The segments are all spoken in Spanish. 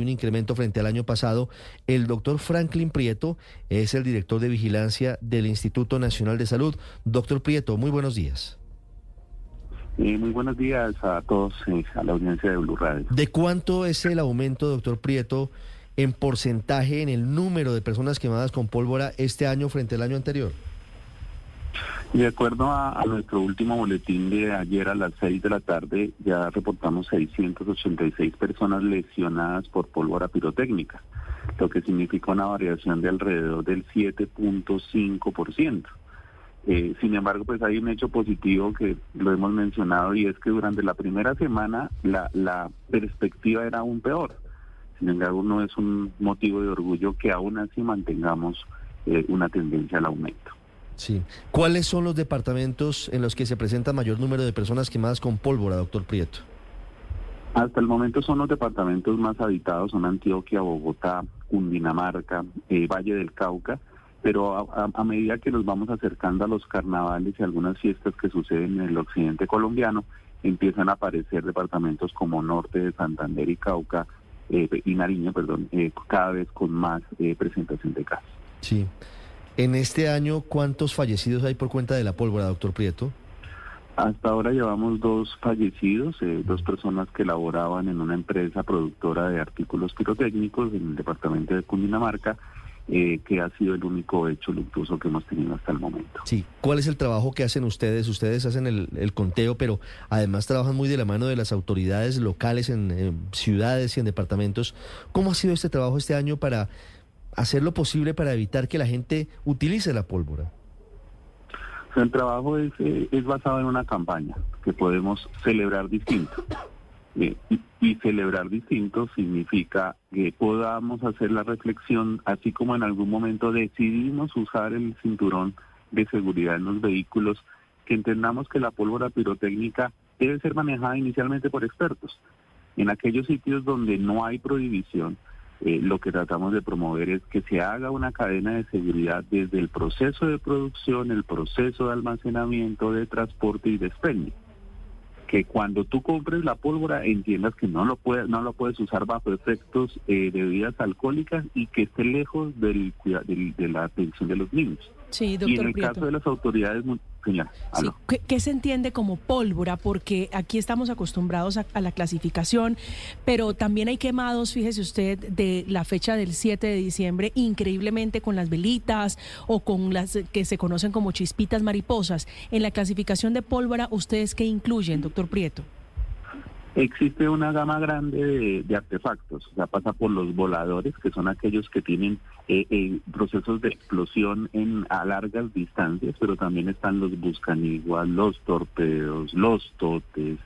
un incremento frente al año pasado. El doctor Franklin Prieto es el director de vigilancia del Instituto Nacional de Salud. Doctor Prieto, muy buenos días. Eh, muy buenos días a todos, eh, a la audiencia de Blue Radio. ¿De cuánto es el aumento, doctor Prieto, en porcentaje en el número de personas quemadas con pólvora este año frente al año anterior? De acuerdo a, nuestro último boletín de ayer a las 6 de la tarde, ya reportamos 686 personas lesionadas por pólvora pirotécnica, lo que significa una variación de alrededor del 7.5%. Eh, sin embargo, pues hay un hecho positivo que lo hemos mencionado y es que durante la primera semana la, perspectiva era aún peor. Sin embargo, no es un motivo de orgullo que aún así mantengamos eh, una tendencia al aumento. Sí. ¿Cuáles son los departamentos en los que se presenta mayor número de personas quemadas con pólvora, doctor Prieto? Hasta el momento son los departamentos más habitados, son Antioquia, Bogotá, Cundinamarca, eh, Valle del Cauca, pero a, medida que nos vamos acercando a los carnavales y algunas fiestas que suceden en el occidente colombiano, empiezan a aparecer departamentos como Norte de Santander y Cauca eh, y Nariño, perdón, eh, cada vez con más presentación de casos. Sí. En este año, ¿cuántos fallecidos hay por cuenta de la pólvora, doctor Prieto? Hasta ahora llevamos dos fallecidos, eh, dos personas que laboraban en una empresa productora de artículos pirotécnicos en el departamento de Cundinamarca, eh, que ha sido el único hecho luctuoso que hemos tenido hasta el momento. Sí, ¿cuál es el trabajo que hacen ustedes? Ustedes hacen el, conteo, pero además trabajan muy de la mano de las autoridades locales en ciudades y en departamentos. ¿Cómo ha sido este trabajo este año para hacer lo posible para evitar que la gente utilice la pólvora? El trabajo es, eh, basado en una campaña que podemos celebrar distinto. Eh, y, celebrar distinto significa que podamos hacer la reflexión, así como en algún momento decidimos usar el cinturón de seguridad en los vehículos, que entendamos que la pólvora pirotécnica debe ser manejada inicialmente por expertos. En aquellos sitios donde no hay prohibición, eh, lo que tratamos de promover es que se haga una cadena de seguridad desde el proceso de producción, el proceso de almacenamiento, de transporte y de expendio. Que cuando tú compres la pólvora entiendas que no lo puedes, no lo puedes usar bajo efectos eh, de bebidas alcohólicas y que esté lejos del, de la atención de los niños. Sí, doctor y en el caso de las autoridades ¿Qué, se entiende como pólvora? Porque aquí estamos acostumbrados a, la clasificación, pero también hay quemados, fíjese usted, de la fecha del 7 de diciembre, increíblemente con las velitas o con las que se conocen como chispitas mariposas. En la clasificación de pólvora, ¿ustedes qué incluyen, doctor Prieto? Existe una gama grande de, artefactos, o sea, pasa por los voladores, que son aquellos que tienen eh, eh, procesos de explosión en a largas distancias, pero también están los buscaniguas, los torpedos, los totes,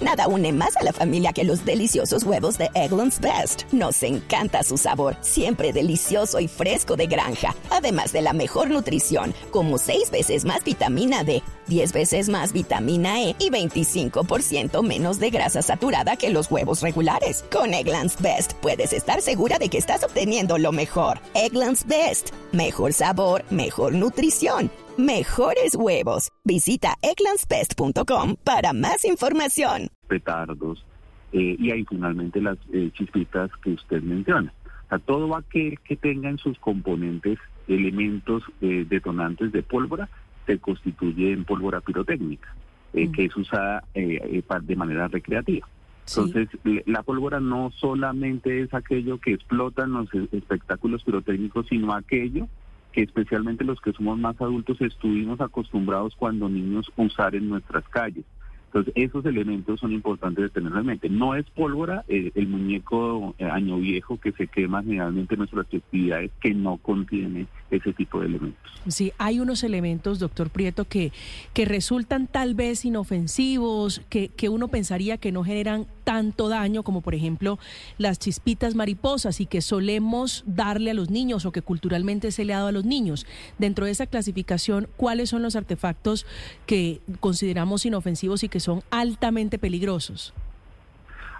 Nada une más a la familia que los deliciosos huevos de Eggland's Best. Nos encanta su sabor, siempre delicioso y fresco de granja, además de la mejor nutrición, como 6 veces más vitamina D, 10 veces más vitamina E y 25% menos de grasa saturada que los huevos regulares. Con Eggland's Best puedes estar segura de que estás obteniendo lo mejor. Eggland's Best, mejor sabor, mejor nutrición mejores huevos. Visita eclanspest.com para más información. Petardos eh, y ahí finalmente las eh, chispitas que usted menciona. A todo aquel que tenga en sus componentes elementos eh, detonantes de pólvora se constituye en pólvora pirotécnica, mm. que es usada de manera recreativa. Entonces, la pólvora no solamente es aquello que explotan los espectáculos pirotécnicos, sino aquello que especialmente los que somos más adultos estuvimos acostumbrados cuando niños usar en nuestras calles. Entonces, esos elementos son importantes de tener en mente. No es pólvora eh, el muñeco eh, año viejo que se quema generalmente en nuestras festividades que no contiene ese tipo de elementos. Sí, hay unos elementos, doctor Prieto, que, que resultan tal vez inofensivos, que, que uno pensaría que no generan tanto daño como por ejemplo las chispitas mariposas y que solemos darle a los niños o que culturalmente se le ha dado a los niños. Dentro de esa clasificación, ¿cuáles son los artefactos que consideramos inofensivos y que son altamente peligrosos?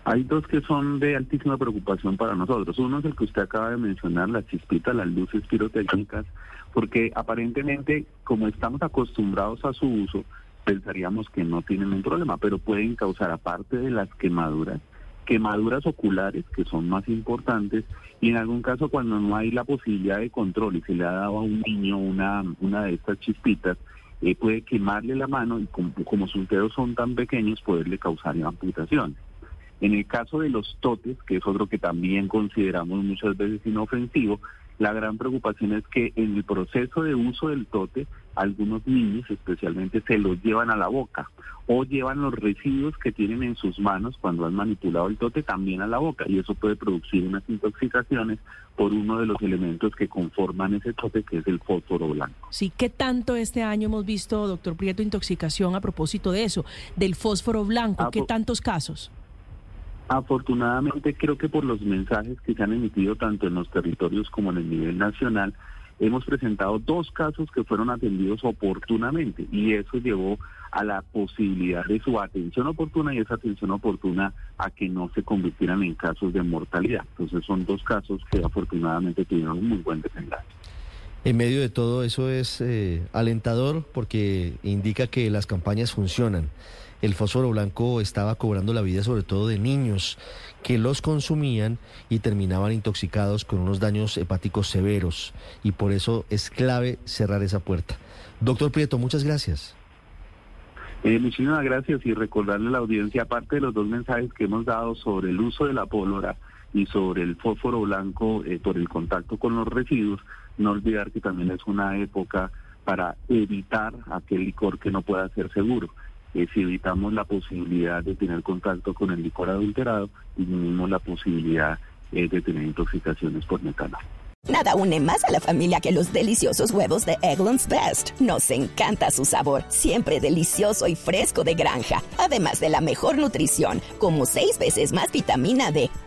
Hay dos que son de altísima preocupación para nosotros. Uno es el que usted acaba de mencionar, las chispitas, las luces pirotécnicas, porque aparentemente, como estamos acostumbrados a su uso, pensaríamos que no tienen un problema, pero pueden causar, aparte de las quemaduras, quemaduras oculares, que son más importantes, y en algún caso cuando no hay la posibilidad de control y se le ha dado a un niño una, una de estas chispitas, eh, puede quemarle la mano y como, como sus dedos son tan pequeños, poderle causar amputaciones. En el caso de los totes, que es otro que también consideramos muchas veces inofensivo, la gran preocupación es que en el proceso de uso del tote, algunos niños especialmente se los llevan a la boca o llevan los residuos que tienen en sus manos cuando han manipulado el tote también a la boca y eso puede producir unas intoxicaciones por uno de los elementos que conforman ese tote que es el fósforo blanco. Sí, ¿qué tanto este año hemos visto, doctor Prieto, intoxicación a propósito de eso, del fósforo blanco? ¿Qué tantos casos? Afortunadamente creo que por los mensajes que se han emitido tanto en los territorios como en el nivel nacional, hemos presentado dos casos que fueron atendidos oportunamente y eso llevó a la posibilidad de su atención oportuna y esa atención oportuna a que no se convirtieran en casos de mortalidad. Entonces son dos casos que afortunadamente tuvieron un muy buen desenlace. En medio de todo eso es eh, alentador porque indica que las campañas funcionan el fósforo blanco estaba cobrando la vida sobre todo de niños que los consumían y terminaban intoxicados con unos daños hepáticos severos. Y por eso es clave cerrar esa puerta. Doctor Prieto, muchas gracias. Eh, muchísimas gracias y recordarle a la audiencia, aparte de los dos mensajes que hemos dado sobre el uso de la pólvora y sobre el fósforo blanco eh, por el contacto con los residuos, no olvidar que también es una época para evitar aquel licor que no pueda ser seguro si evitamos la posibilidad de tener contacto con el licor adulterado, disminuimos la posibilidad eh, de tener intoxicaciones por metanol. Nada une más a la familia que los deliciosos huevos de Eggland's Best. Nos encanta su sabor, siempre delicioso y fresco de granja, además de la mejor nutrición, como 6 veces más vitamina D,